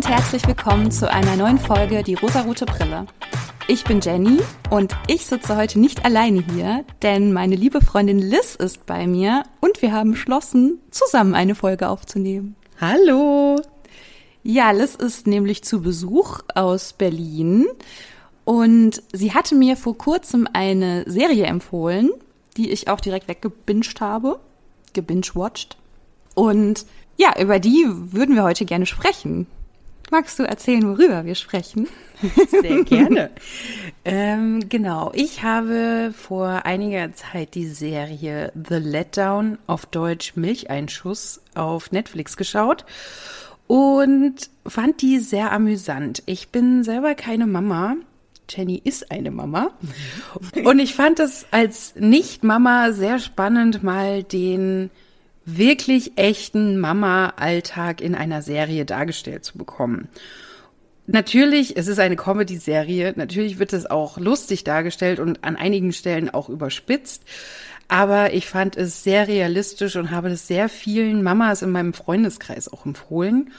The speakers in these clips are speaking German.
und herzlich willkommen zu einer neuen Folge Die rosarote Brille. Ich bin Jenny und ich sitze heute nicht alleine hier, denn meine liebe Freundin Liz ist bei mir und wir haben beschlossen, zusammen eine Folge aufzunehmen. Hallo! Ja, Liz ist nämlich zu Besuch aus Berlin und sie hatte mir vor kurzem eine Serie empfohlen, die ich auch direkt weggebinged habe, gebingewatcht. Und ja, über die würden wir heute gerne sprechen. Magst du erzählen, worüber wir sprechen? Sehr gerne. ähm, genau, ich habe vor einiger Zeit die Serie The Letdown auf Deutsch Milcheinschuss auf Netflix geschaut und fand die sehr amüsant. Ich bin selber keine Mama. Jenny ist eine Mama. Und ich fand es als Nicht-Mama sehr spannend, mal den wirklich echten Mama-Alltag in einer Serie dargestellt zu bekommen. Natürlich, es ist eine Comedy-Serie, natürlich wird es auch lustig dargestellt und an einigen Stellen auch überspitzt. Aber ich fand es sehr realistisch und habe es sehr vielen Mamas in meinem Freundeskreis auch empfohlen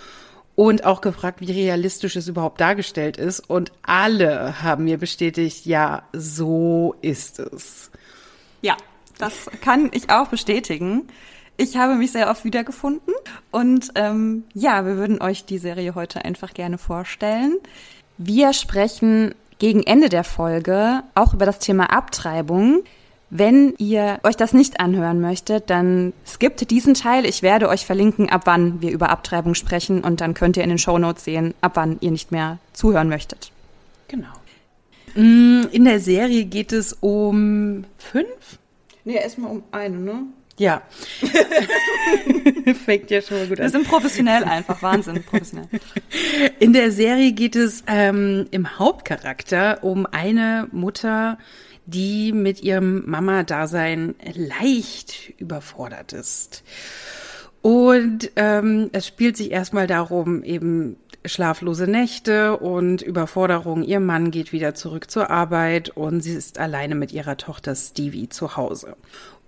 und auch gefragt, wie realistisch es überhaupt dargestellt ist. Und alle haben mir bestätigt, ja, so ist es. Ja, das kann ich auch bestätigen. Ich habe mich sehr oft wiedergefunden und ähm, ja, wir würden euch die Serie heute einfach gerne vorstellen. Wir sprechen gegen Ende der Folge auch über das Thema Abtreibung. Wenn ihr euch das nicht anhören möchtet, dann skippt diesen Teil. Ich werde euch verlinken, ab wann wir über Abtreibung sprechen und dann könnt ihr in den Shownotes sehen, ab wann ihr nicht mehr zuhören möchtet. Genau. Mm, in der Serie geht es um fünf? Nee, erstmal um eine, ne? Ja. Fängt ja schon mal gut an. Wir sind professionell einfach, Wahnsinn, professionell. In der Serie geht es ähm, im Hauptcharakter um eine Mutter, die mit ihrem Mama-Dasein leicht überfordert ist. Und ähm, es spielt sich erstmal darum, eben schlaflose Nächte und Überforderung. Ihr Mann geht wieder zurück zur Arbeit und sie ist alleine mit ihrer Tochter Stevie zu Hause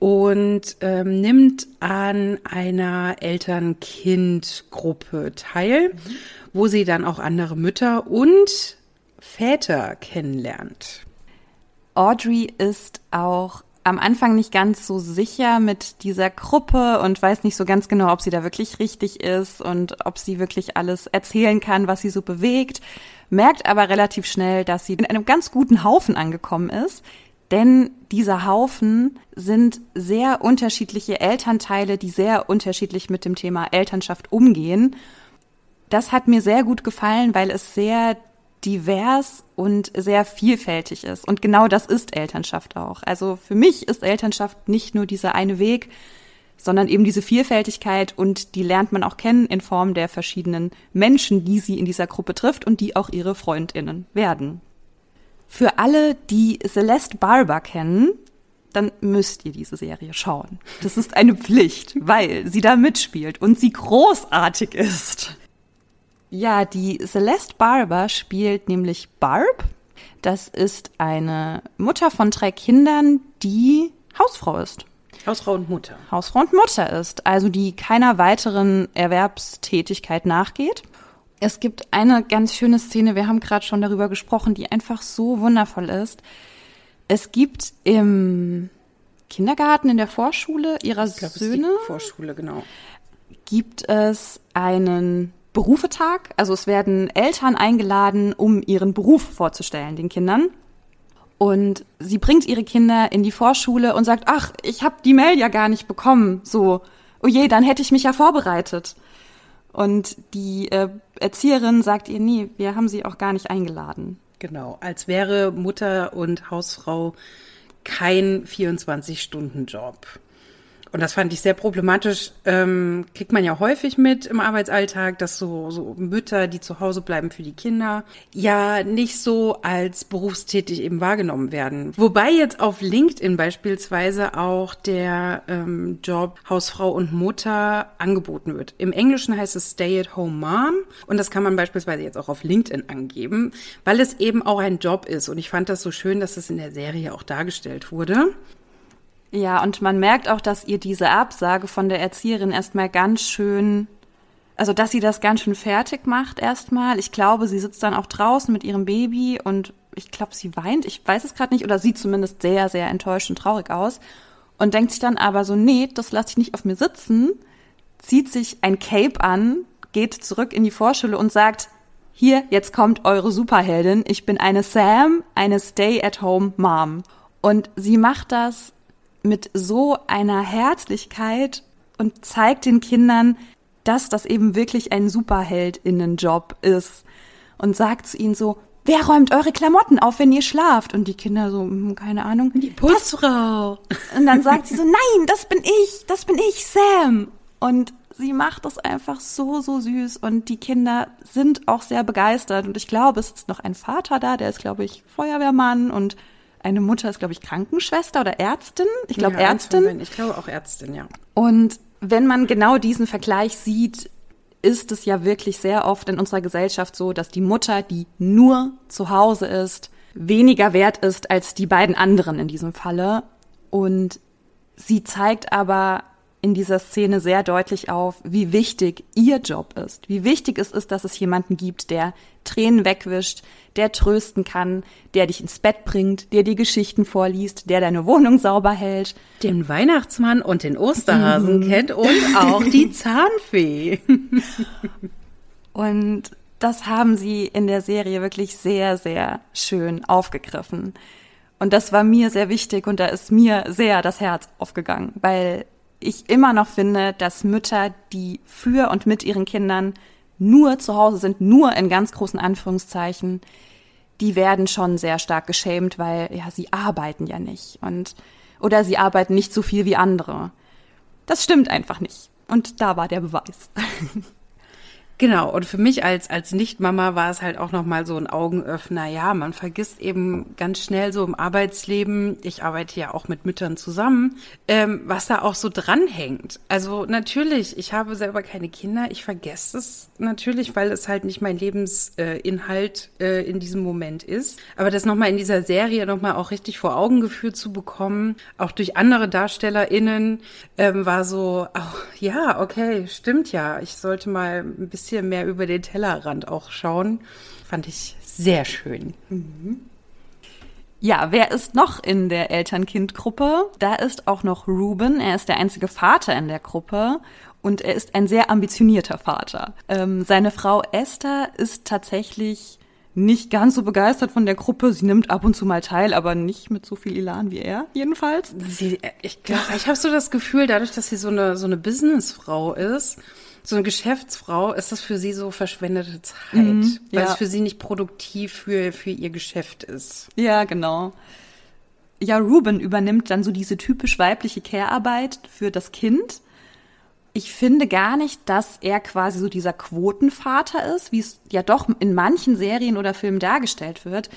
und ähm, nimmt an einer Eltern-Kind-Gruppe teil, mhm. wo sie dann auch andere Mütter und Väter kennenlernt. Audrey ist auch am Anfang nicht ganz so sicher mit dieser Gruppe und weiß nicht so ganz genau, ob sie da wirklich richtig ist und ob sie wirklich alles erzählen kann, was sie so bewegt, merkt aber relativ schnell, dass sie in einem ganz guten Haufen angekommen ist, denn dieser Haufen sind sehr unterschiedliche Elternteile, die sehr unterschiedlich mit dem Thema Elternschaft umgehen. Das hat mir sehr gut gefallen, weil es sehr divers und sehr vielfältig ist. Und genau das ist Elternschaft auch. Also für mich ist Elternschaft nicht nur dieser eine Weg, sondern eben diese Vielfältigkeit und die lernt man auch kennen in Form der verschiedenen Menschen, die sie in dieser Gruppe trifft und die auch ihre Freundinnen werden. Für alle, die Celeste Barber kennen, dann müsst ihr diese Serie schauen. Das ist eine Pflicht, weil sie da mitspielt und sie großartig ist. Ja, die Celeste Barber spielt nämlich Barb. Das ist eine Mutter von drei Kindern, die Hausfrau ist. Hausfrau und Mutter. Hausfrau und Mutter ist, also die keiner weiteren Erwerbstätigkeit nachgeht. Es gibt eine ganz schöne Szene, wir haben gerade schon darüber gesprochen, die einfach so wundervoll ist. Es gibt im Kindergarten, in der Vorschule ihrer ich glaub, Söhne. Es Vorschule, genau. Gibt es einen Berufetag. Also es werden Eltern eingeladen, um ihren Beruf vorzustellen, den Kindern. Und sie bringt ihre Kinder in die Vorschule und sagt, ach, ich habe die Mail ja gar nicht bekommen. So, oh je, dann hätte ich mich ja vorbereitet. Und die äh, Erzieherin sagt ihr, nee, wir haben sie auch gar nicht eingeladen. Genau, als wäre Mutter und Hausfrau kein 24-Stunden-Job. Und das fand ich sehr problematisch. Ähm, kriegt man ja häufig mit im Arbeitsalltag, dass so, so Mütter, die zu Hause bleiben für die Kinder, ja nicht so als berufstätig eben wahrgenommen werden. Wobei jetzt auf LinkedIn beispielsweise auch der ähm, Job Hausfrau und Mutter angeboten wird. Im Englischen heißt es Stay-at-Home Mom und das kann man beispielsweise jetzt auch auf LinkedIn angeben, weil es eben auch ein Job ist. Und ich fand das so schön, dass es in der Serie auch dargestellt wurde. Ja, und man merkt auch, dass ihr diese Absage von der Erzieherin erstmal ganz schön also dass sie das ganz schön fertig macht erstmal. Ich glaube, sie sitzt dann auch draußen mit ihrem Baby und ich glaube, sie weint. Ich weiß es gerade nicht oder sieht zumindest sehr, sehr enttäuscht und traurig aus und denkt sich dann aber so, nee, das lasse ich nicht auf mir sitzen, zieht sich ein Cape an, geht zurück in die Vorschule und sagt, hier, jetzt kommt eure Superheldin. Ich bin eine Sam, eine Stay-at-home-Mom. Und sie macht das mit so einer Herzlichkeit und zeigt den Kindern, dass das eben wirklich ein Superheldinnenjob ist. Und sagt zu ihnen so, wer räumt eure Klamotten auf, wenn ihr schlaft? Und die Kinder so, hm, keine Ahnung. Die Putzfrau. Und dann sagt sie so, nein, das bin ich, das bin ich, Sam. Und sie macht das einfach so, so süß und die Kinder sind auch sehr begeistert. Und ich glaube, es ist noch ein Vater da, der ist, glaube ich, Feuerwehrmann und eine Mutter ist, glaube ich, Krankenschwester oder Ärztin. Ich glaube, ja, Ärztin. Ich glaube auch Ärztin, ja. Und wenn man genau diesen Vergleich sieht, ist es ja wirklich sehr oft in unserer Gesellschaft so, dass die Mutter, die nur zu Hause ist, weniger wert ist als die beiden anderen in diesem Falle. Und sie zeigt aber in dieser Szene sehr deutlich auf, wie wichtig ihr Job ist, wie wichtig es ist, dass es jemanden gibt, der Tränen wegwischt, der trösten kann, der dich ins Bett bringt, der dir Geschichten vorliest, der deine Wohnung sauber hält. Den Weihnachtsmann und den Osterhasen mhm. kennt und auch die Zahnfee. und das haben sie in der Serie wirklich sehr, sehr schön aufgegriffen. Und das war mir sehr wichtig und da ist mir sehr das Herz aufgegangen, weil ich immer noch finde, dass Mütter, die für und mit ihren Kindern nur zu Hause sind, nur in ganz großen Anführungszeichen, die werden schon sehr stark geschämt, weil ja, sie arbeiten ja nicht und oder sie arbeiten nicht so viel wie andere. Das stimmt einfach nicht. Und da war der Beweis. Genau, und für mich als, als Nicht-Mama war es halt auch nochmal so ein Augenöffner. Ja, man vergisst eben ganz schnell so im Arbeitsleben, ich arbeite ja auch mit Müttern zusammen, ähm, was da auch so dranhängt. Also natürlich, ich habe selber keine Kinder, ich vergesse es natürlich, weil es halt nicht mein Lebensinhalt äh, in diesem Moment ist. Aber das nochmal in dieser Serie nochmal auch richtig vor Augen geführt zu bekommen, auch durch andere DarstellerInnen, ähm, war so, oh, ja, okay, stimmt ja, ich sollte mal ein bisschen bisschen mehr über den Tellerrand auch schauen. Fand ich sehr schön. Mhm. Ja, wer ist noch in der Eltern-Kind-Gruppe? Da ist auch noch Ruben. Er ist der einzige Vater in der Gruppe und er ist ein sehr ambitionierter Vater. Ähm, seine Frau Esther ist tatsächlich nicht ganz so begeistert von der Gruppe. Sie nimmt ab und zu mal teil, aber nicht mit so viel Elan wie er, jedenfalls. Sie, ich ich habe so das Gefühl, dadurch, dass sie so eine, so eine Businessfrau ist, so eine Geschäftsfrau ist das für sie so verschwendete Zeit, mhm, weil ja. es für sie nicht produktiv für, für ihr Geschäft ist. Ja, genau. Ja, Ruben übernimmt dann so diese typisch weibliche Care-Arbeit für das Kind. Ich finde gar nicht, dass er quasi so dieser Quotenvater ist, wie es ja doch in manchen Serien oder Filmen dargestellt wird,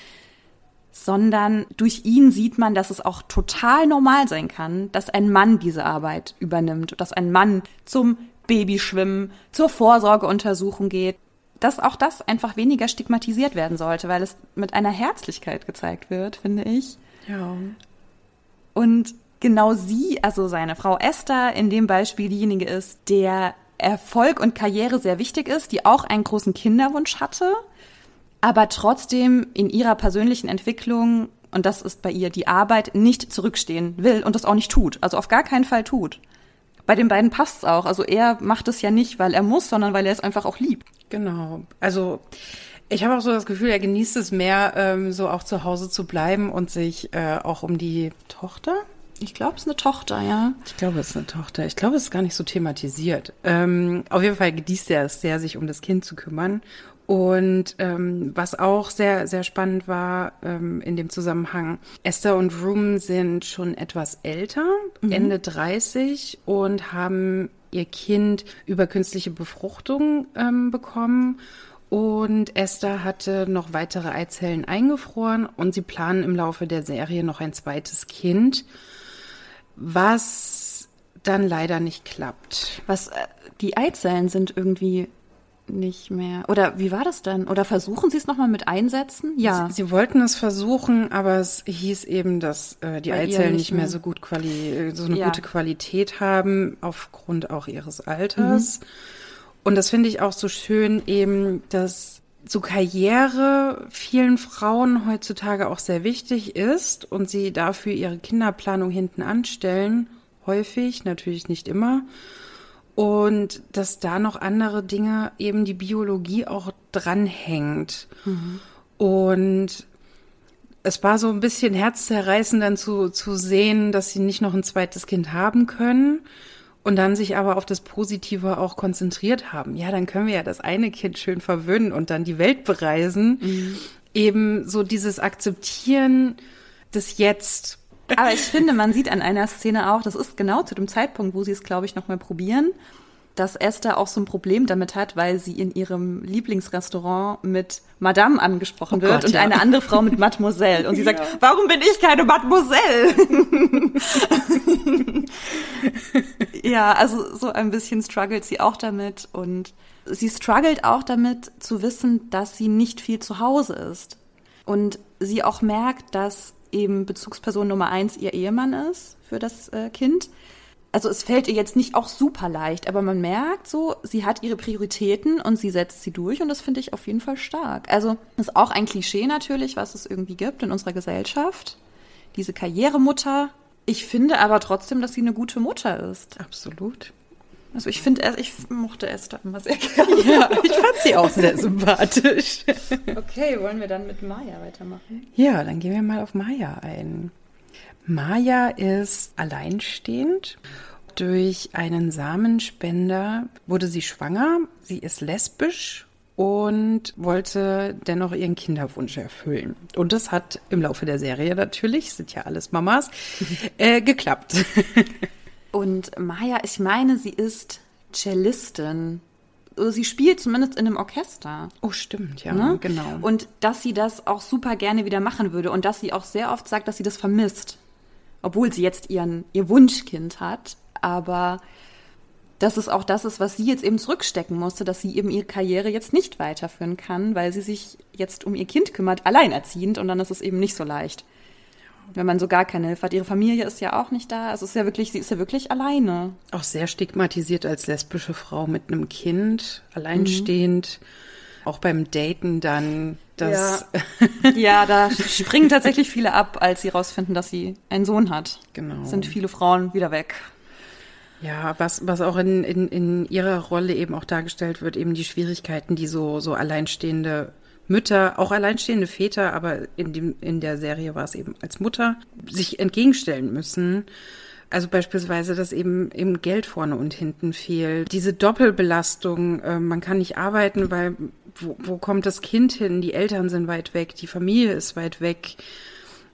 sondern durch ihn sieht man, dass es auch total normal sein kann, dass ein Mann diese Arbeit übernimmt, dass ein Mann zum Babyschwimmen, zur Vorsorgeuntersuchung geht, dass auch das einfach weniger stigmatisiert werden sollte, weil es mit einer Herzlichkeit gezeigt wird, finde ich. Ja. Und genau sie, also seine Frau Esther, in dem Beispiel diejenige ist, der Erfolg und Karriere sehr wichtig ist, die auch einen großen Kinderwunsch hatte, aber trotzdem in ihrer persönlichen Entwicklung, und das ist bei ihr die Arbeit, nicht zurückstehen will und das auch nicht tut. Also auf gar keinen Fall tut bei den beiden passt es auch. Also er macht es ja nicht, weil er muss, sondern weil er es einfach auch liebt. Genau. Also ich habe auch so das Gefühl, er genießt es mehr, ähm, so auch zu Hause zu bleiben und sich äh, auch um die Tochter. Ich glaube, es ist eine Tochter, ja. Ich glaube, es ist eine Tochter. Ich glaube, es ist gar nicht so thematisiert. Ähm, auf jeden Fall genießt er es sehr, sich um das Kind zu kümmern. Und ähm, was auch sehr, sehr spannend war ähm, in dem Zusammenhang, Esther und Room sind schon etwas älter, mhm. Ende 30 und haben ihr Kind über künstliche Befruchtung ähm, bekommen. Und Esther hatte noch weitere Eizellen eingefroren und sie planen im Laufe der Serie noch ein zweites Kind, was dann leider nicht klappt. Was äh, die Eizellen sind irgendwie nicht mehr. Oder wie war das denn? Oder versuchen Sie es nochmal mit einsetzen? Ja. Sie, Sie, wollten es versuchen, aber es hieß eben, dass äh, die Bei Eizellen nicht mehr, mehr so gut quali so eine ja. gute Qualität haben, aufgrund auch ihres Alters. Mhm. Und das finde ich auch so schön eben, dass so Karriere vielen Frauen heutzutage auch sehr wichtig ist und sie dafür ihre Kinderplanung hinten anstellen. Häufig, natürlich nicht immer. Und dass da noch andere Dinge, eben die Biologie auch dranhängt. Mhm. Und es war so ein bisschen herzzerreißend dann zu, zu sehen, dass sie nicht noch ein zweites Kind haben können und dann sich aber auf das Positive auch konzentriert haben. Ja, dann können wir ja das eine Kind schön verwöhnen und dann die Welt bereisen. Mhm. Eben so dieses Akzeptieren des Jetzt. Aber ich finde, man sieht an einer Szene auch, das ist genau zu dem Zeitpunkt, wo sie es, glaube ich, nochmal probieren dass Esther auch so ein Problem damit hat, weil sie in ihrem Lieblingsrestaurant mit Madame angesprochen oh wird Gott, und ja. eine andere Frau mit Mademoiselle. Und sie ja. sagt, warum bin ich keine Mademoiselle? ja, also so ein bisschen struggelt sie auch damit und sie struggelt auch damit zu wissen, dass sie nicht viel zu Hause ist. Und sie auch merkt, dass eben Bezugsperson Nummer eins ihr Ehemann ist für das äh, Kind also es fällt ihr jetzt nicht auch super leicht, aber man merkt so, sie hat ihre Prioritäten und sie setzt sie durch und das finde ich auf jeden Fall stark. Also ist auch ein Klischee natürlich, was es irgendwie gibt in unserer Gesellschaft. Diese Karrieremutter. Ich finde aber trotzdem, dass sie eine gute Mutter ist. Absolut. Also ich finde, ich mochte Esther immer sehr gerne. Ja, ich fand sie auch sehr sympathisch. Okay, wollen wir dann mit Maya weitermachen? Ja, dann gehen wir mal auf Maya ein. Maya ist alleinstehend. Durch einen Samenspender wurde sie schwanger. Sie ist lesbisch und wollte dennoch ihren Kinderwunsch erfüllen. Und das hat im Laufe der Serie natürlich, sind ja alles Mamas, äh, geklappt. Und Maya, ich meine, sie ist Cellistin. Also sie spielt zumindest in einem Orchester. Oh, stimmt, ja, ne? genau. Und dass sie das auch super gerne wieder machen würde und dass sie auch sehr oft sagt, dass sie das vermisst obwohl sie jetzt ihren, ihr Wunschkind hat. Aber dass es auch das ist, was sie jetzt eben zurückstecken musste, dass sie eben ihre Karriere jetzt nicht weiterführen kann, weil sie sich jetzt um ihr Kind kümmert, alleinerziehend und dann ist es eben nicht so leicht. Wenn man so gar keine Hilfe hat. Ihre Familie ist ja auch nicht da. Also es ist ja wirklich, sie ist ja wirklich alleine. Auch sehr stigmatisiert als lesbische Frau mit einem Kind, alleinstehend. Mhm auch beim Daten dann das. Ja. ja, da springen tatsächlich viele ab, als sie rausfinden, dass sie einen Sohn hat. Genau. Sind viele Frauen wieder weg. Ja, was, was auch in, in, in ihrer Rolle eben auch dargestellt wird, eben die Schwierigkeiten, die so, so alleinstehende Mütter, auch alleinstehende Väter, aber in, dem, in der Serie war es eben als Mutter, sich entgegenstellen müssen. Also beispielsweise, dass eben, eben Geld vorne und hinten fehlt. Diese Doppelbelastung, äh, man kann nicht arbeiten, weil wo, wo kommt das Kind hin? Die Eltern sind weit weg, die Familie ist weit weg.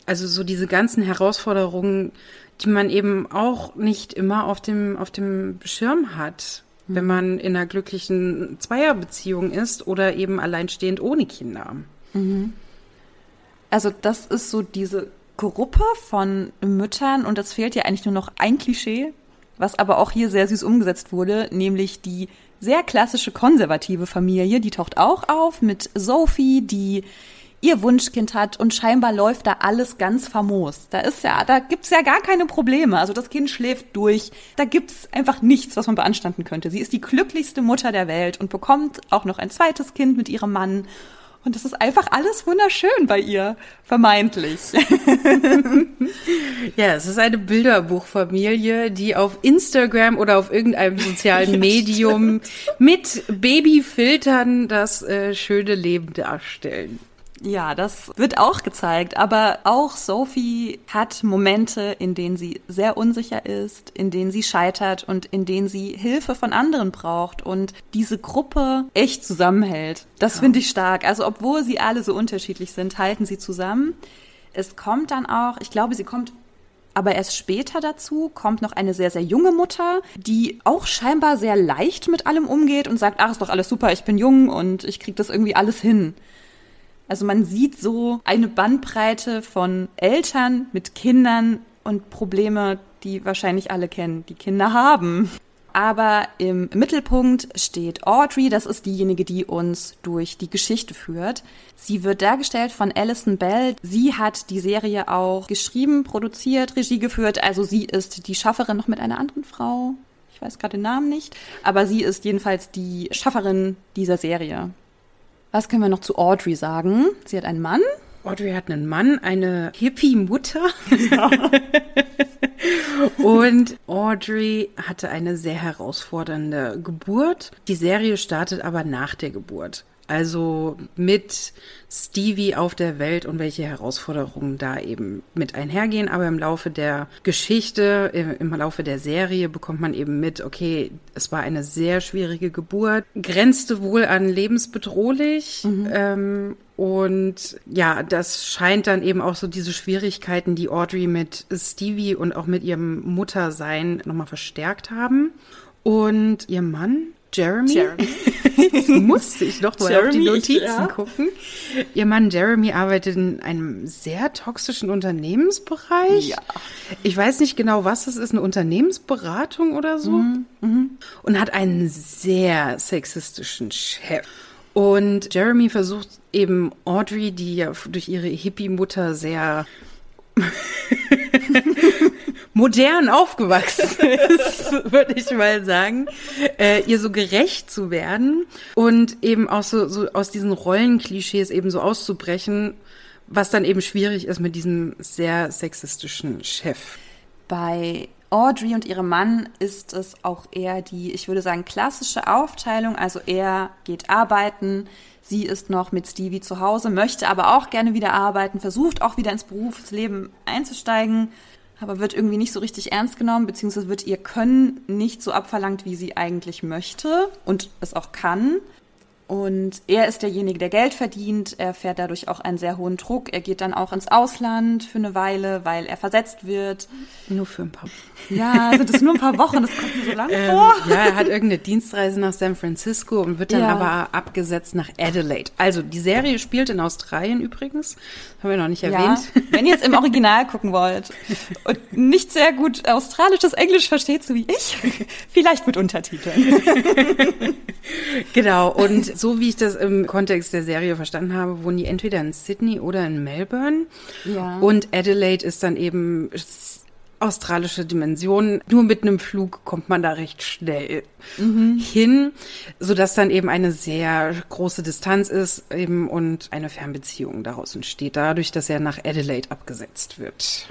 Also so diese ganzen Herausforderungen, die man eben auch nicht immer auf dem, auf dem Schirm hat, mhm. wenn man in einer glücklichen Zweierbeziehung ist oder eben alleinstehend ohne Kinder. Mhm. Also das ist so diese Gruppe von Müttern und es fehlt ja eigentlich nur noch ein Klischee, was aber auch hier sehr süß umgesetzt wurde, nämlich die sehr klassische konservative Familie, die taucht auch auf mit Sophie, die ihr Wunschkind hat und scheinbar läuft da alles ganz famos. Da ist ja, da gibt's ja gar keine Probleme. Also das Kind schläft durch. Da gibt's einfach nichts, was man beanstanden könnte. Sie ist die glücklichste Mutter der Welt und bekommt auch noch ein zweites Kind mit ihrem Mann und das ist einfach alles wunderschön bei ihr, vermeintlich. ja, es ist eine Bilderbuchfamilie, die auf Instagram oder auf irgendeinem sozialen Medium mit Babyfiltern das äh, schöne Leben darstellen. Ja, das wird auch gezeigt. Aber auch Sophie hat Momente, in denen sie sehr unsicher ist, in denen sie scheitert und in denen sie Hilfe von anderen braucht und diese Gruppe echt zusammenhält. Das ja. finde ich stark. Also obwohl sie alle so unterschiedlich sind, halten sie zusammen. Es kommt dann auch, ich glaube, sie kommt aber erst später dazu kommt noch eine sehr, sehr junge Mutter, die auch scheinbar sehr leicht mit allem umgeht und sagt, ach, ist doch alles super, ich bin jung und ich krieg das irgendwie alles hin. Also man sieht so eine Bandbreite von Eltern mit Kindern und Probleme, die wahrscheinlich alle kennen, die Kinder haben. Aber im Mittelpunkt steht Audrey, das ist diejenige, die uns durch die Geschichte führt. Sie wird dargestellt von Alison Bell. Sie hat die Serie auch geschrieben, produziert, Regie geführt. Also sie ist die Schafferin noch mit einer anderen Frau. Ich weiß gerade den Namen nicht. Aber sie ist jedenfalls die Schafferin dieser Serie. Was können wir noch zu Audrey sagen? Sie hat einen Mann. Audrey hat einen Mann, eine Hippie-Mutter. Ja. Und Audrey hatte eine sehr herausfordernde Geburt. Die Serie startet aber nach der Geburt. Also mit Stevie auf der Welt und welche Herausforderungen da eben mit einhergehen. Aber im Laufe der Geschichte, im Laufe der Serie bekommt man eben mit, okay, es war eine sehr schwierige Geburt, grenzte wohl an lebensbedrohlich. Mhm. Ähm, und ja, das scheint dann eben auch so diese Schwierigkeiten, die Audrey mit Stevie und auch mit ihrem Muttersein nochmal verstärkt haben. Und ihr Mann, Jeremy. Jeremy. Jetzt musste ich doch mal Jeremy, auf die Notizen ja. gucken. Ihr Mann Jeremy arbeitet in einem sehr toxischen Unternehmensbereich. Ja. Ich weiß nicht genau, was es ist, eine Unternehmensberatung oder so. Mhm. Mhm. Und hat einen sehr sexistischen Chef. Und Jeremy versucht eben Audrey, die ja durch ihre Hippie-Mutter sehr modern aufgewachsen ist, würde ich mal sagen, äh, ihr so gerecht zu werden und eben auch so, so aus diesen Rollenklischees eben so auszubrechen, was dann eben schwierig ist mit diesem sehr sexistischen Chef. Bei Audrey und ihrem Mann ist es auch eher die, ich würde sagen, klassische Aufteilung. Also er geht arbeiten, sie ist noch mit Stevie zu Hause, möchte aber auch gerne wieder arbeiten, versucht auch wieder ins Berufsleben einzusteigen aber wird irgendwie nicht so richtig ernst genommen, beziehungsweise wird ihr Können nicht so abverlangt, wie sie eigentlich möchte und es auch kann. Und er ist derjenige, der Geld verdient. Er fährt dadurch auch einen sehr hohen Druck. Er geht dann auch ins Ausland für eine Weile, weil er versetzt wird. Nur für ein paar Wochen. Ja, sind es nur ein paar Wochen. Das kommt mir so lange ähm, vor. Ja, er hat irgendeine Dienstreise nach San Francisco und wird dann ja. aber abgesetzt nach Adelaide. Also die Serie spielt in Australien übrigens. Haben wir noch nicht erwähnt. Ja, wenn ihr es im Original gucken wollt und nicht sehr gut australisches Englisch versteht, so wie ich, vielleicht mit Untertiteln. genau. Und so wie ich das im Kontext der Serie verstanden habe, wohnen die entweder in Sydney oder in Melbourne. Ja. Und Adelaide ist dann eben australische Dimension. Nur mit einem Flug kommt man da recht schnell mhm. hin, sodass dann eben eine sehr große Distanz ist eben und eine Fernbeziehung daraus entsteht, dadurch, dass er nach Adelaide abgesetzt wird.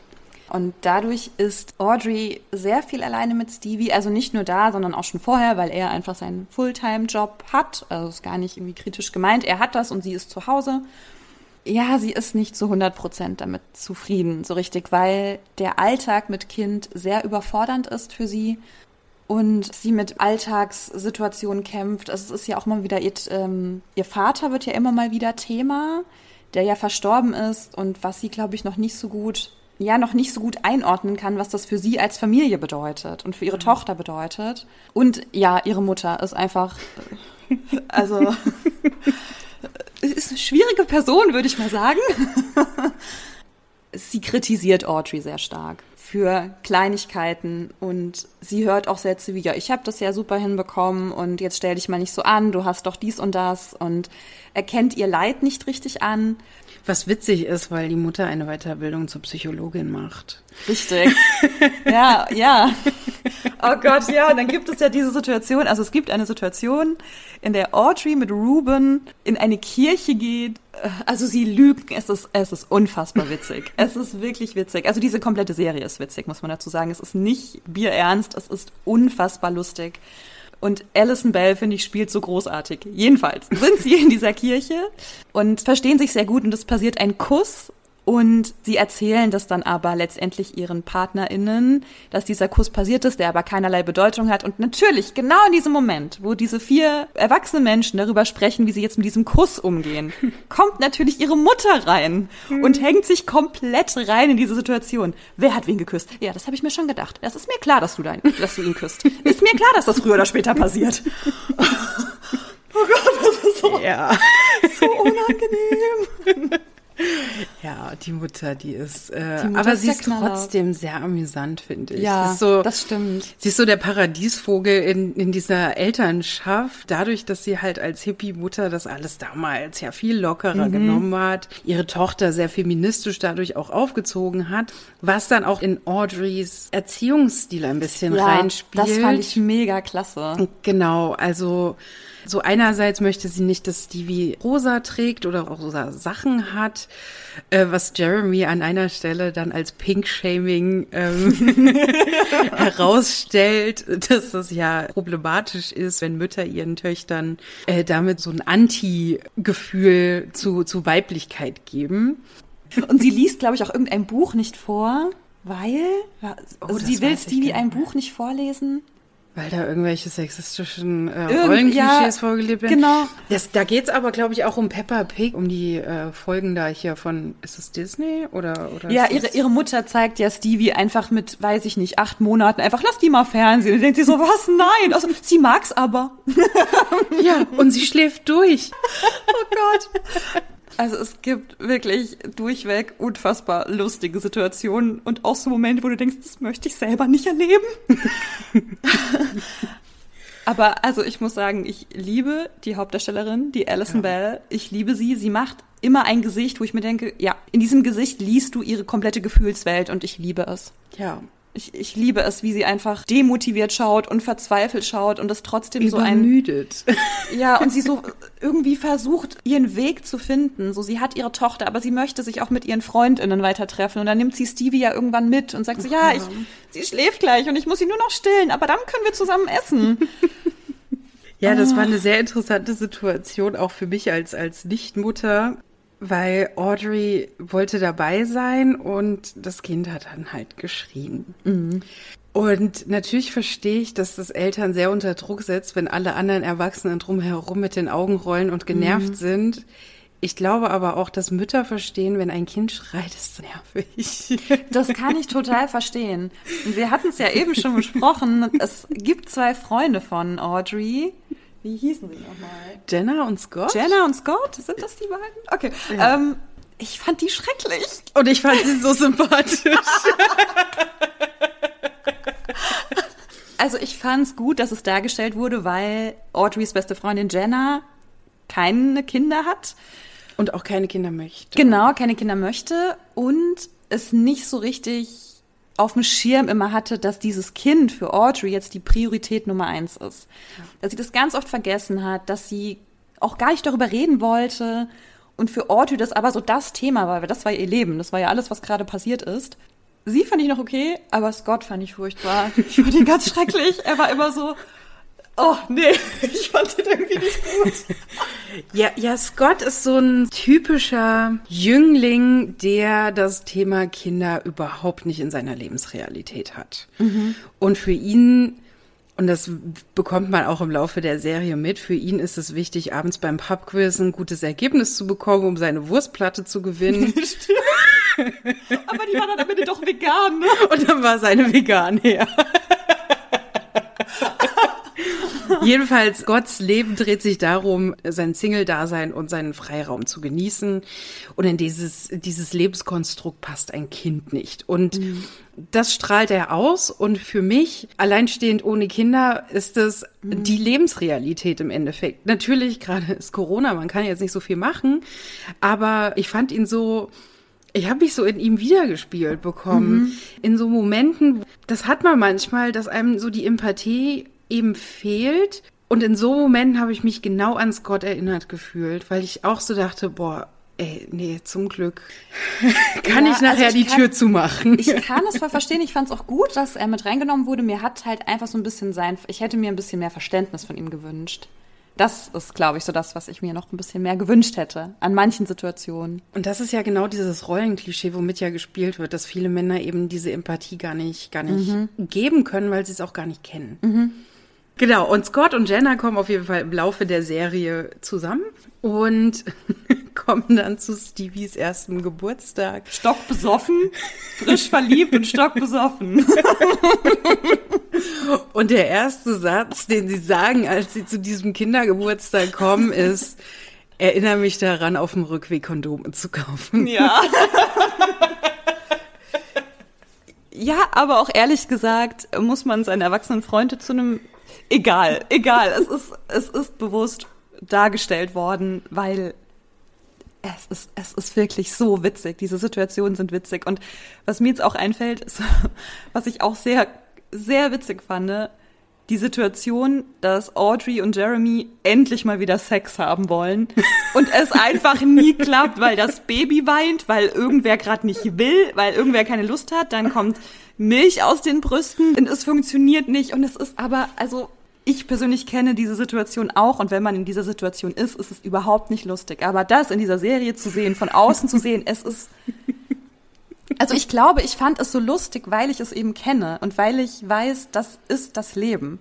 Und dadurch ist Audrey sehr viel alleine mit Stevie. Also nicht nur da, sondern auch schon vorher, weil er einfach seinen Fulltime-Job hat. Also ist gar nicht irgendwie kritisch gemeint. Er hat das und sie ist zu Hause. Ja, sie ist nicht zu 100 Prozent damit zufrieden, so richtig, weil der Alltag mit Kind sehr überfordernd ist für sie und sie mit Alltagssituationen kämpft. Also es ist ja auch mal wieder, ihr, ähm, ihr Vater wird ja immer mal wieder Thema, der ja verstorben ist und was sie, glaube ich, noch nicht so gut ja noch nicht so gut einordnen kann, was das für sie als Familie bedeutet und für ihre mhm. Tochter bedeutet. Und ja, ihre Mutter ist einfach, also, ist eine schwierige Person, würde ich mal sagen. sie kritisiert Audrey sehr stark für Kleinigkeiten und sie hört auch Sätze wie, ja, ich habe das ja super hinbekommen und jetzt stell dich mal nicht so an, du hast doch dies und das und erkennt ihr Leid nicht richtig an was witzig ist, weil die Mutter eine Weiterbildung zur Psychologin macht. Richtig. ja, ja. Oh Gott, ja. Und dann gibt es ja diese Situation. Also es gibt eine Situation, in der Audrey mit Ruben in eine Kirche geht. Also sie lügen. Es ist, es ist unfassbar witzig. Es ist wirklich witzig. Also diese komplette Serie ist witzig, muss man dazu sagen. Es ist nicht bierernst. Es ist unfassbar lustig. Und Alison Bell, finde ich, spielt so großartig. Jedenfalls sind sie in dieser Kirche und verstehen sich sehr gut und es passiert ein Kuss und sie erzählen das dann aber letztendlich ihren PartnerInnen, dass dieser Kuss passiert ist, der aber keinerlei Bedeutung hat. Und natürlich, genau in diesem Moment, wo diese vier erwachsenen Menschen darüber sprechen, wie sie jetzt mit diesem Kuss umgehen, kommt natürlich ihre Mutter rein und hängt sich komplett rein in diese Situation. Wer hat wen geküsst? Ja, das habe ich mir schon gedacht. Das ist mir klar, dass du, dein, dass du ihn küsst. Ist mir klar, dass das früher oder später passiert. Oh Gott, das ist so, ja. so unangenehm. Ja, die Mutter, die ist, äh, die Mutter aber ist sie ist trotzdem sehr amüsant, finde ich. Ja, so, das stimmt. Sie ist so der Paradiesvogel in, in dieser Elternschaft, dadurch, dass sie halt als Hippie-Mutter das alles damals ja viel lockerer mhm. genommen hat, ihre Tochter sehr feministisch dadurch auch aufgezogen hat, was dann auch in Audreys Erziehungsstil ein bisschen ja, reinspielt. Das fand ich mega klasse. Genau, also so einerseits möchte sie nicht, dass Stevie rosa trägt oder rosa Sachen hat, äh, was Jeremy an einer Stelle dann als Pink-Shaming ähm, herausstellt, dass das ja problematisch ist, wenn Mütter ihren Töchtern äh, damit so ein Anti-Gefühl zu, zu Weiblichkeit geben. Und sie liest, glaube ich, auch irgendein Buch nicht vor, weil also oh, sie will Stevie ein Buch nicht vorlesen. Weil da irgendwelche sexistischen äh, Rollenklischees ja, vorgelebt werden. Genau. Das, da geht's aber, glaube ich, auch um Peppa Pig, um die äh, Folgen da hier von, ist es Disney oder? oder ja, ihre, ihre Mutter zeigt ja Stevie einfach mit, weiß ich nicht, acht Monaten einfach, lass die mal Fernsehen. Und denkt sie so, was? Nein. Also, sie mag's aber. ja, und sie schläft durch. oh Gott. Also es gibt wirklich durchweg unfassbar lustige Situationen und auch so Momente, wo du denkst, das möchte ich selber nicht erleben. Aber also ich muss sagen, ich liebe die Hauptdarstellerin, die Alison ja. Bell. Ich liebe sie. Sie macht immer ein Gesicht, wo ich mir denke, ja, in diesem Gesicht liest du ihre komplette Gefühlswelt und ich liebe es. Ja, ich, ich liebe es, wie sie einfach demotiviert schaut und verzweifelt schaut und es trotzdem so ein. Übermüdet. Ja, und sie so irgendwie versucht, ihren Weg zu finden. So, sie hat ihre Tochter, aber sie möchte sich auch mit ihren FreundInnen weiter treffen. Und dann nimmt sie Stevie ja irgendwann mit und sagt so, ja, ich, sie schläft gleich und ich muss sie nur noch stillen, aber dann können wir zusammen essen. Ja, das war eine sehr interessante Situation, auch für mich als, als Nichtmutter weil Audrey wollte dabei sein und das Kind hat dann halt geschrien. Mhm. Und natürlich verstehe ich, dass das Eltern sehr unter Druck setzt, wenn alle anderen Erwachsenen drumherum mit den Augen rollen und genervt mhm. sind. Ich glaube aber auch, dass Mütter verstehen, wenn ein Kind schreit, ist nervig. Das kann ich total verstehen. Und wir hatten es ja eben schon besprochen. Es gibt zwei Freunde von Audrey, wie hießen sie nochmal? Jenna und Scott? Jenna und Scott? Sind das die beiden? Okay. Ja. Ähm, ich fand die schrecklich. Und ich fand sie so sympathisch. also ich fand es gut, dass es dargestellt wurde, weil Audreys beste Freundin Jenna keine Kinder hat. Und auch keine Kinder möchte. Genau, keine Kinder möchte und es nicht so richtig auf dem Schirm immer hatte, dass dieses Kind für Audrey jetzt die Priorität Nummer eins ist. Dass sie das ganz oft vergessen hat, dass sie auch gar nicht darüber reden wollte und für Audrey das aber so das Thema war, weil das war ihr Leben, das war ja alles, was gerade passiert ist. Sie fand ich noch okay, aber Scott fand ich furchtbar. Ich fand ihn ganz schrecklich. Er war immer so, Oh, nee, ich fand den irgendwie nicht gut. ja, ja, Scott ist so ein typischer Jüngling, der das Thema Kinder überhaupt nicht in seiner Lebensrealität hat. Mhm. Und für ihn und das bekommt man auch im Laufe der Serie mit. Für ihn ist es wichtig, abends beim Pubquiz ein gutes Ergebnis zu bekommen, um seine Wurstplatte zu gewinnen. Aber die war dann am Ende doch vegan, ne? Und dann war seine vegan, ja. Jedenfalls, Gotts Leben dreht sich darum, sein Single-Dasein und seinen Freiraum zu genießen. Und in dieses, dieses Lebenskonstrukt passt ein Kind nicht. Und mhm. das strahlt er aus. Und für mich, alleinstehend ohne Kinder, ist es mhm. die Lebensrealität im Endeffekt. Natürlich, gerade ist Corona, man kann jetzt nicht so viel machen. Aber ich fand ihn so, ich habe mich so in ihm wiedergespielt bekommen. Mhm. In so Momenten, das hat man manchmal, dass einem so die Empathie eben fehlt. Und in so Momenten habe ich mich genau an Scott erinnert gefühlt, weil ich auch so dachte, boah, ey, nee, zum Glück kann ja, ich nachher also ich die kann, Tür zumachen. Ich kann es voll verstehen. Ich fand es auch gut, dass er mit reingenommen wurde. Mir hat halt einfach so ein bisschen sein, ich hätte mir ein bisschen mehr Verständnis von ihm gewünscht. Das ist, glaube ich, so das, was ich mir noch ein bisschen mehr gewünscht hätte an manchen Situationen. Und das ist ja genau dieses Rollenklischee, womit ja gespielt wird, dass viele Männer eben diese Empathie gar nicht, gar nicht mhm. geben können, weil sie es auch gar nicht kennen. Mhm. Genau, und Scott und Jenna kommen auf jeden Fall im Laufe der Serie zusammen und kommen dann zu Stevies ersten Geburtstag. Stockbesoffen, frisch verliebt und stockbesoffen. und der erste Satz, den sie sagen, als sie zu diesem Kindergeburtstag kommen, ist, erinnere mich daran, auf dem Rückweg Kondome zu kaufen. Ja. ja, aber auch ehrlich gesagt, muss man seine erwachsenen Freunde zu einem egal, egal, es ist es ist bewusst dargestellt worden, weil es ist, es ist wirklich so witzig. Diese Situationen sind witzig. Und was mir jetzt auch einfällt, ist, was ich auch sehr, sehr witzig fand, die Situation, dass Audrey und Jeremy endlich mal wieder Sex haben wollen und es einfach nie klappt, weil das Baby weint, weil irgendwer gerade nicht will, weil irgendwer keine Lust hat, dann kommt Milch aus den Brüsten und es funktioniert nicht und es ist aber, also ich persönlich kenne diese Situation auch und wenn man in dieser Situation ist, ist es überhaupt nicht lustig. Aber das in dieser Serie zu sehen, von außen zu sehen, es ist. Also ich glaube, ich fand es so lustig, weil ich es eben kenne und weil ich weiß, das ist das Leben.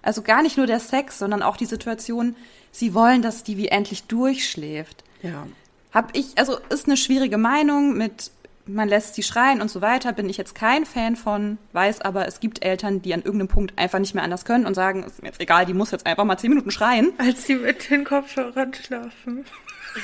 Also gar nicht nur der Sex, sondern auch die Situation, sie wollen, dass die wie endlich durchschläft. Ja. Hab ich, also ist eine schwierige Meinung mit man lässt sie schreien und so weiter, bin ich jetzt kein Fan von, weiß aber, es gibt Eltern, die an irgendeinem Punkt einfach nicht mehr anders können und sagen, ist mir jetzt egal, die muss jetzt einfach mal zehn Minuten schreien. Als sie mit den Kopfhörern schlafen.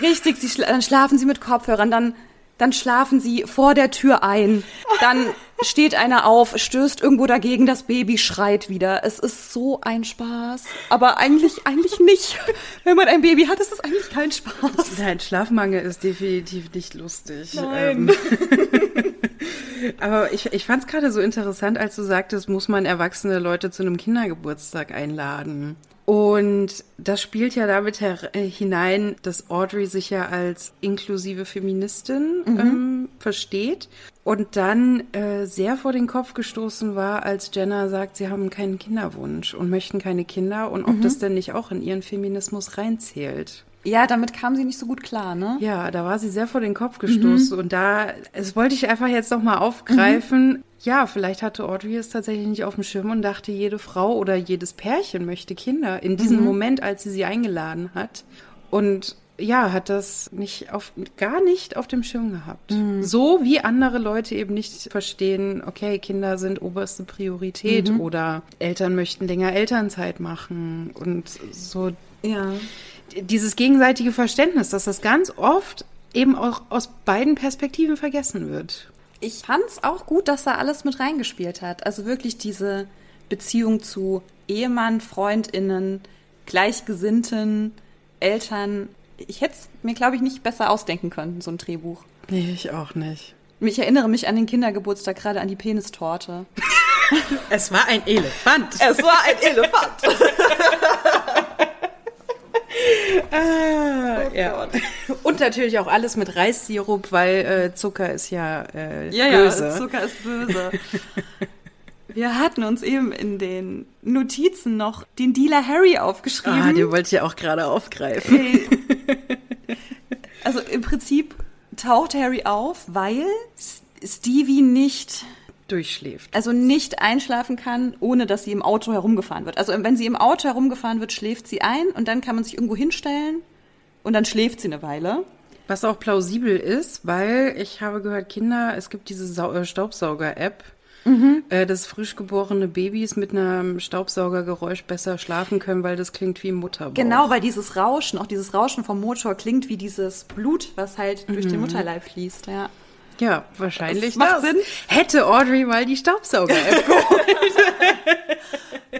Richtig, sie schla dann schlafen sie mit Kopfhörern, dann dann schlafen sie vor der Tür ein. Dann steht einer auf, stößt irgendwo dagegen, das Baby schreit wieder. Es ist so ein Spaß. Aber eigentlich, eigentlich nicht. Wenn man ein Baby hat, ist es eigentlich kein Spaß. Nein, Schlafmangel ist definitiv nicht lustig. Nein. Ähm. Aber ich, ich fand es gerade so interessant, als du sagtest, muss man erwachsene Leute zu einem Kindergeburtstag einladen. Und das spielt ja damit äh, hinein, dass Audrey sich ja als inklusive Feministin mhm. ähm, versteht und dann äh, sehr vor den Kopf gestoßen war, als Jenna sagt, sie haben keinen Kinderwunsch und möchten keine Kinder und ob mhm. das denn nicht auch in ihren Feminismus reinzählt. Ja, damit kam sie nicht so gut klar, ne? Ja, da war sie sehr vor den Kopf gestoßen mhm. und da, das wollte ich einfach jetzt nochmal aufgreifen. Mhm. Ja, vielleicht hatte Audrey es tatsächlich nicht auf dem Schirm und dachte, jede Frau oder jedes Pärchen möchte Kinder in diesem mhm. Moment, als sie sie eingeladen hat. Und ja, hat das nicht auf, gar nicht auf dem Schirm gehabt. Mhm. So wie andere Leute eben nicht verstehen, okay, Kinder sind oberste Priorität mhm. oder Eltern möchten länger Elternzeit machen und so. Ja dieses gegenseitige Verständnis, dass das ganz oft eben auch aus beiden Perspektiven vergessen wird. Ich fand es auch gut, dass da alles mit reingespielt hat. Also wirklich diese Beziehung zu Ehemann, Freundinnen, Gleichgesinnten, Eltern. Ich hätte es mir, glaube ich, nicht besser ausdenken können, so ein Drehbuch. Nee, ich auch nicht. Ich erinnere mich an den Kindergeburtstag, gerade an die Penistorte. es war ein Elefant. Es war ein Elefant. ah, oh ja. Und natürlich auch alles mit Reissirup, weil äh, Zucker ist ja, äh, ja böse. Ja, Zucker ist böse. Wir hatten uns eben in den Notizen noch den Dealer Harry aufgeschrieben. Ah, den wollte ich ja auch gerade aufgreifen. Also im Prinzip taucht Harry auf, weil Stevie nicht durchschläft. Also nicht einschlafen kann, ohne dass sie im Auto herumgefahren wird. Also wenn sie im Auto herumgefahren wird, schläft sie ein und dann kann man sich irgendwo hinstellen und dann schläft sie eine Weile. Was auch plausibel ist, weil ich habe gehört, Kinder, es gibt diese äh, Staubsauger-App, mhm. äh, dass frisch geborene Babys mit einem Staubsaugergeräusch besser schlafen können, weil das klingt wie Mutterbauch. Genau, weil dieses Rauschen, auch dieses Rauschen vom Motor klingt wie dieses Blut, was halt mhm. durch den mhm. Mutterleib fließt, ja. Ja, wahrscheinlich. Das macht das. Sinn. Hätte Audrey mal die Staubsauger-App geholt.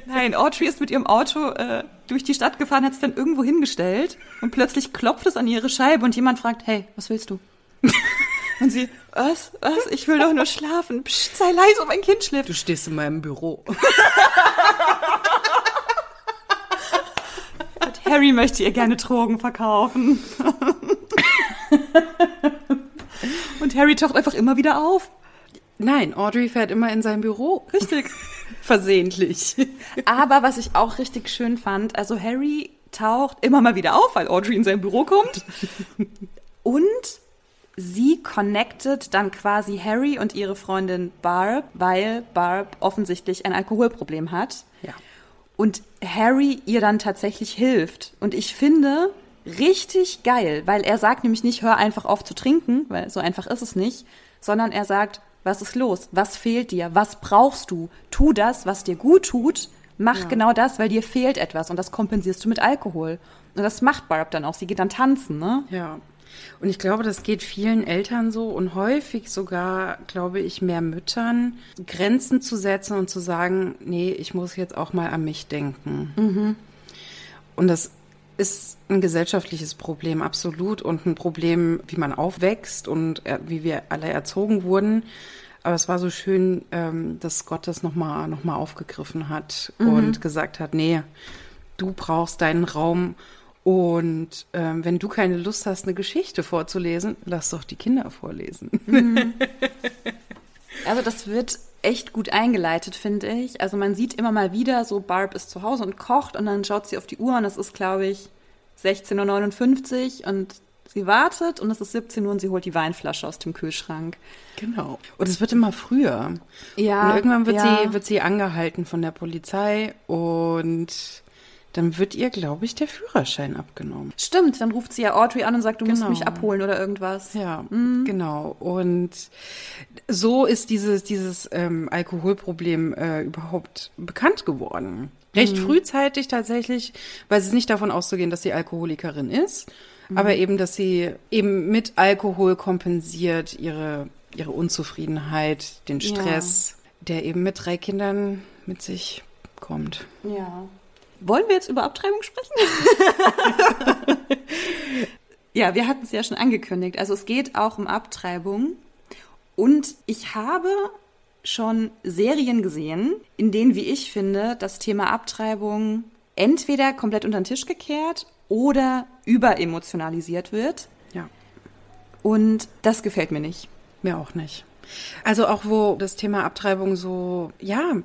Nein, Audrey ist mit ihrem Auto äh, durch die Stadt gefahren, hat es dann irgendwo hingestellt und plötzlich klopft es an ihre Scheibe und jemand fragt, hey, was willst du? und sie, was, was, ich will doch nur schlafen. Psst, sei leise, mein Kind schläft. Du stehst in meinem Büro. und Harry möchte ihr gerne Drogen verkaufen. Und Harry taucht einfach immer wieder auf. Nein, Audrey fährt immer in sein Büro. Richtig. Versehentlich. Aber was ich auch richtig schön fand, also Harry taucht immer mal wieder auf, weil Audrey in sein Büro kommt. Und sie connectet dann quasi Harry und ihre Freundin Barb, weil Barb offensichtlich ein Alkoholproblem hat. Ja. Und Harry ihr dann tatsächlich hilft. Und ich finde, richtig geil, weil er sagt nämlich nicht, hör einfach auf zu trinken, weil so einfach ist es nicht, sondern er sagt, was ist los? Was fehlt dir? Was brauchst du? Tu das, was dir gut tut. Mach ja. genau das, weil dir fehlt etwas und das kompensierst du mit Alkohol. Und das macht Barb dann auch. Sie geht dann tanzen, ne? Ja. Und ich glaube, das geht vielen Eltern so und häufig sogar, glaube ich, mehr Müttern, Grenzen zu setzen und zu sagen, nee, ich muss jetzt auch mal an mich denken. Mhm. Und das ist ein gesellschaftliches Problem, absolut. Und ein Problem, wie man aufwächst und äh, wie wir alle erzogen wurden. Aber es war so schön, ähm, dass Gott das nochmal noch mal aufgegriffen hat mhm. und gesagt hat, nee, du brauchst deinen Raum und ähm, wenn du keine Lust hast, eine Geschichte vorzulesen, lass doch die Kinder vorlesen. Mhm. Also das wird echt gut eingeleitet, finde ich. Also man sieht immer mal wieder, so Barb ist zu Hause und kocht und dann schaut sie auf die Uhr und es ist, glaube ich, 16.59 Uhr und sie wartet und es ist 17 Uhr und sie holt die Weinflasche aus dem Kühlschrank. Genau. Und es wird immer früher. Ja. Und irgendwann wird, ja. sie, wird sie angehalten von der Polizei und dann wird ihr, glaube ich, der Führerschein abgenommen. Stimmt, dann ruft sie ja Audrey an und sagt, du genau. musst mich abholen oder irgendwas. Ja, mhm. genau. Und so ist dieses, dieses ähm, Alkoholproblem äh, überhaupt bekannt geworden. Recht mhm. frühzeitig tatsächlich, weil es ist nicht davon auszugehen, dass sie Alkoholikerin ist, mhm. aber eben, dass sie eben mit Alkohol kompensiert ihre, ihre Unzufriedenheit, den Stress, ja. der eben mit drei Kindern mit sich kommt. Ja. Wollen wir jetzt über Abtreibung sprechen? ja, wir hatten es ja schon angekündigt. Also es geht auch um Abtreibung. Und ich habe schon Serien gesehen, in denen, wie ich finde, das Thema Abtreibung entweder komplett unter den Tisch gekehrt oder überemotionalisiert wird. Ja. Und das gefällt mir nicht. Mir auch nicht. Also auch wo das Thema Abtreibung so, ja,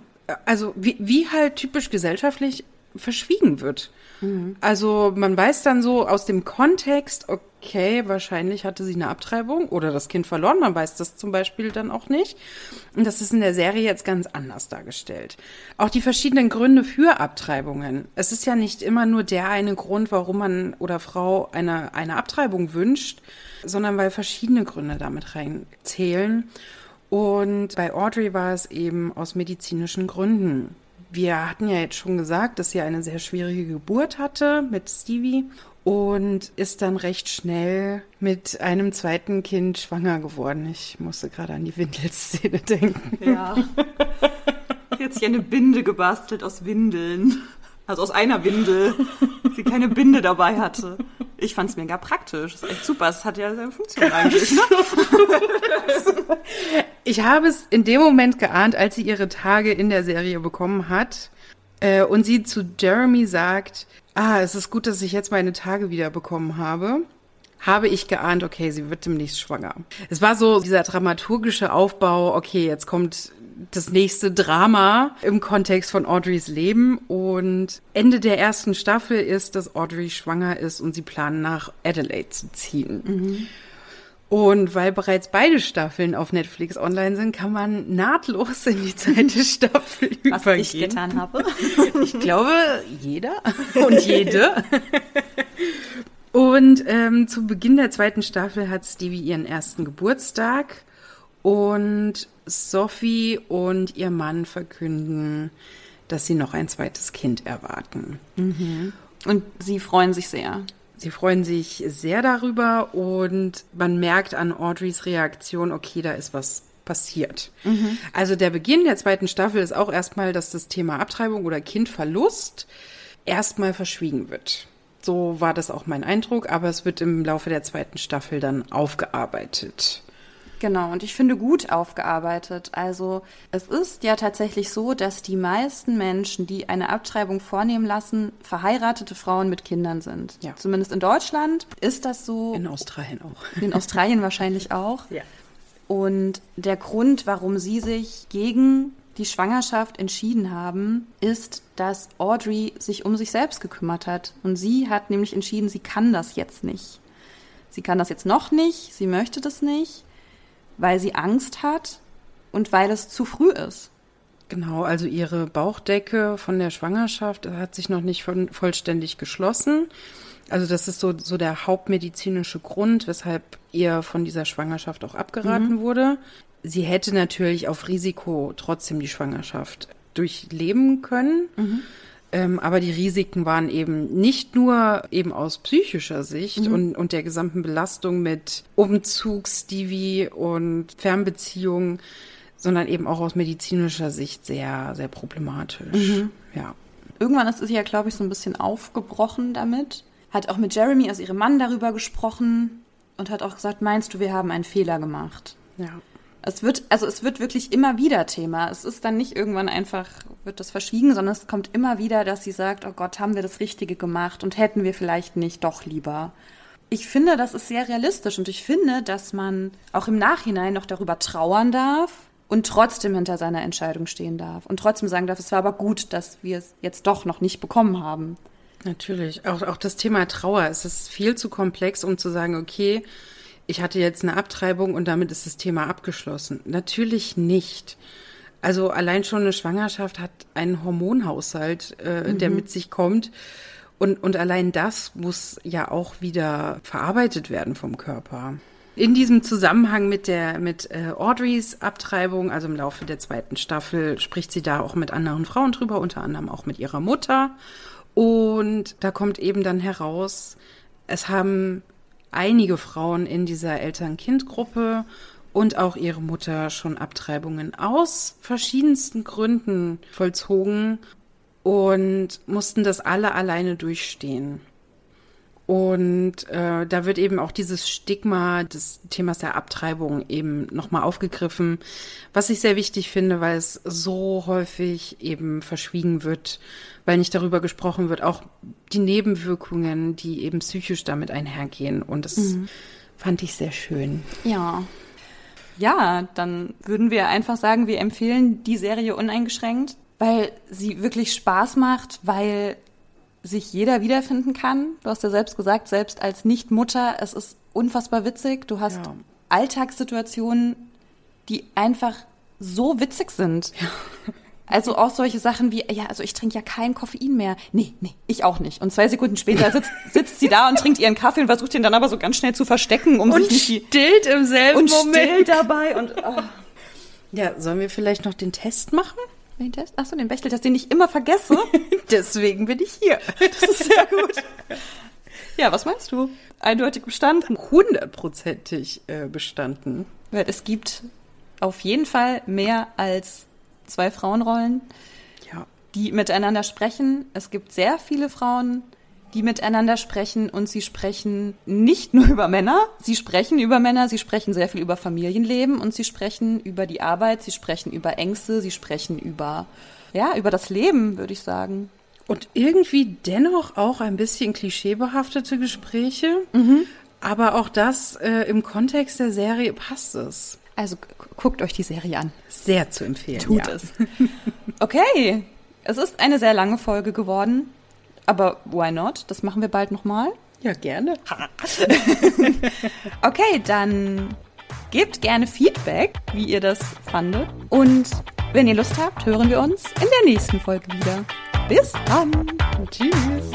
also wie, wie halt typisch gesellschaftlich verschwiegen wird. Mhm. Also man weiß dann so aus dem Kontext, okay, wahrscheinlich hatte sie eine Abtreibung oder das Kind verloren. Man weiß das zum Beispiel dann auch nicht. Und das ist in der Serie jetzt ganz anders dargestellt. Auch die verschiedenen Gründe für Abtreibungen. Es ist ja nicht immer nur der eine Grund, warum man oder Frau eine, eine Abtreibung wünscht, sondern weil verschiedene Gründe damit reinzählen. Und bei Audrey war es eben aus medizinischen Gründen. Wir hatten ja jetzt schon gesagt, dass sie eine sehr schwierige Geburt hatte mit Stevie und ist dann recht schnell mit einem zweiten Kind schwanger geworden. Ich musste gerade an die Windelszene denken. Ja. Jetzt hier eine Binde gebastelt aus Windeln. Also aus einer Windel, sie keine Binde dabei hatte. Ich fand es mega praktisch. Das ist echt super. Es hat ja seine Funktion eigentlich. Ne? ich habe es in dem Moment geahnt, als sie ihre Tage in der Serie bekommen hat äh, und sie zu Jeremy sagt, ah, es ist gut, dass ich jetzt meine Tage wieder bekommen habe habe ich geahnt, okay, sie wird demnächst schwanger. Es war so dieser dramaturgische Aufbau, okay, jetzt kommt das nächste Drama im Kontext von Audreys Leben. Und Ende der ersten Staffel ist, dass Audrey schwanger ist und sie planen nach Adelaide zu ziehen. Mhm. Und weil bereits beide Staffeln auf Netflix online sind, kann man nahtlos in die zweite Staffel Was übergehen. Was ich getan habe. Ich glaube, jeder und jede. Und ähm, zu Beginn der zweiten Staffel hat Stevie ihren ersten Geburtstag und Sophie und ihr Mann verkünden, dass sie noch ein zweites Kind erwarten. Mhm. Und sie freuen sich sehr. Sie freuen sich sehr darüber und man merkt an Audreys Reaktion, okay, da ist was passiert. Mhm. Also der Beginn der zweiten Staffel ist auch erstmal, dass das Thema Abtreibung oder Kindverlust erstmal verschwiegen wird. So war das auch mein Eindruck, aber es wird im Laufe der zweiten Staffel dann aufgearbeitet. Genau, und ich finde gut aufgearbeitet. Also es ist ja tatsächlich so, dass die meisten Menschen, die eine Abtreibung vornehmen lassen, verheiratete Frauen mit Kindern sind. Ja. Zumindest in Deutschland ist das so. In Australien auch. In Australien wahrscheinlich auch. Ja. Und der Grund, warum sie sich gegen die Schwangerschaft entschieden haben, ist, dass Audrey sich um sich selbst gekümmert hat. Und sie hat nämlich entschieden, sie kann das jetzt nicht. Sie kann das jetzt noch nicht, sie möchte das nicht weil sie Angst hat und weil es zu früh ist. Genau, also ihre Bauchdecke von der Schwangerschaft hat sich noch nicht von, vollständig geschlossen. Also das ist so, so der hauptmedizinische Grund, weshalb ihr von dieser Schwangerschaft auch abgeraten mhm. wurde. Sie hätte natürlich auf Risiko trotzdem die Schwangerschaft durchleben können. Mhm. Ähm, aber die Risiken waren eben nicht nur eben aus psychischer Sicht Mhm. und, und der gesamten Belastung mit Umzug, Stevie und Fernbeziehungen, sondern eben auch aus medizinischer Sicht sehr, sehr problematisch. Mhm. Ja. Irgendwann ist sie ja, glaube ich, so ein bisschen aufgebrochen damit. Hat auch mit Jeremy, also ihrem Mann, darüber gesprochen und hat auch gesagt, meinst du, wir haben einen Fehler gemacht? Ja. Es wird, also es wird wirklich immer wieder Thema. Es ist dann nicht irgendwann einfach, wird das verschwiegen, sondern es kommt immer wieder, dass sie sagt, oh Gott, haben wir das Richtige gemacht und hätten wir vielleicht nicht doch lieber. Ich finde, das ist sehr realistisch und ich finde, dass man auch im Nachhinein noch darüber trauern darf und trotzdem hinter seiner Entscheidung stehen darf und trotzdem sagen darf, es war aber gut, dass wir es jetzt doch noch nicht bekommen haben. Natürlich. Auch, auch das Thema Trauer. Es ist viel zu komplex, um zu sagen, okay, ich hatte jetzt eine Abtreibung und damit ist das Thema abgeschlossen. Natürlich nicht. Also allein schon eine Schwangerschaft hat einen Hormonhaushalt, äh, der mit sich kommt. Und, und allein das muss ja auch wieder verarbeitet werden vom Körper. In diesem Zusammenhang mit der mit äh, Audreys Abtreibung, also im Laufe der zweiten Staffel, spricht sie da auch mit anderen Frauen drüber, unter anderem auch mit ihrer Mutter. Und da kommt eben dann heraus, es haben einige Frauen in dieser Eltern-Kind-Gruppe und auch ihre Mutter schon Abtreibungen aus verschiedensten Gründen vollzogen und mussten das alle alleine durchstehen. Und äh, da wird eben auch dieses Stigma des Themas der Abtreibung eben nochmal aufgegriffen, was ich sehr wichtig finde, weil es so häufig eben verschwiegen wird, weil nicht darüber gesprochen wird, auch die Nebenwirkungen, die eben psychisch damit einhergehen. Und das fand ich sehr schön. Ja. Ja, dann würden wir einfach sagen, wir empfehlen die Serie uneingeschränkt, weil sie wirklich Spaß macht, weil sich jeder wiederfinden kann. Du hast ja selbst gesagt, selbst als Nichtmutter, es ist unfassbar witzig. Du hast Ja. Alltagssituationen, die einfach so witzig sind. Also auch solche Sachen wie, ja, also ich trinke ja kein Koffein mehr. Nee, nee, ich auch nicht. Und zwei Sekunden später sitzt, sitzt sie da und trinkt ihren Kaffee und versucht ihn dann aber so ganz schnell zu verstecken, um sich nicht stillt im selben und still dabei und oh. Ja, sollen wir vielleicht noch den Test machen? Den Test? Achso, den Bechteltest, den ich immer vergesse. Deswegen bin ich hier. Das ist sehr gut. Ja, was meinst du? Eindeutig bestanden. Hundertprozentig äh, bestanden. Weil es gibt auf jeden Fall mehr als zwei Frauenrollen, Ja. die miteinander sprechen. Es gibt sehr viele Frauen, die miteinander sprechen und sie sprechen nicht nur über Männer, sie sprechen über Männer, sie sprechen sehr viel über Familienleben und sie sprechen über die Arbeit, sie sprechen über Ängste, sie sprechen über, ja, über das Leben, würde ich sagen. Und irgendwie dennoch auch ein bisschen klischeebehaftete Gespräche. Aber auch das äh, im Kontext der Serie passt es. Also gu- guckt euch die Serie an. Sehr zu empfehlen. Tut ja. es. Okay, es ist eine sehr lange Folge geworden, aber why not? Das machen wir bald nochmal. Ja, gerne. Okay, dann gebt gerne Feedback, wie ihr das fandet. Und wenn ihr Lust habt, hören wir uns in der nächsten Folge wieder. Bis dann. Tschüss.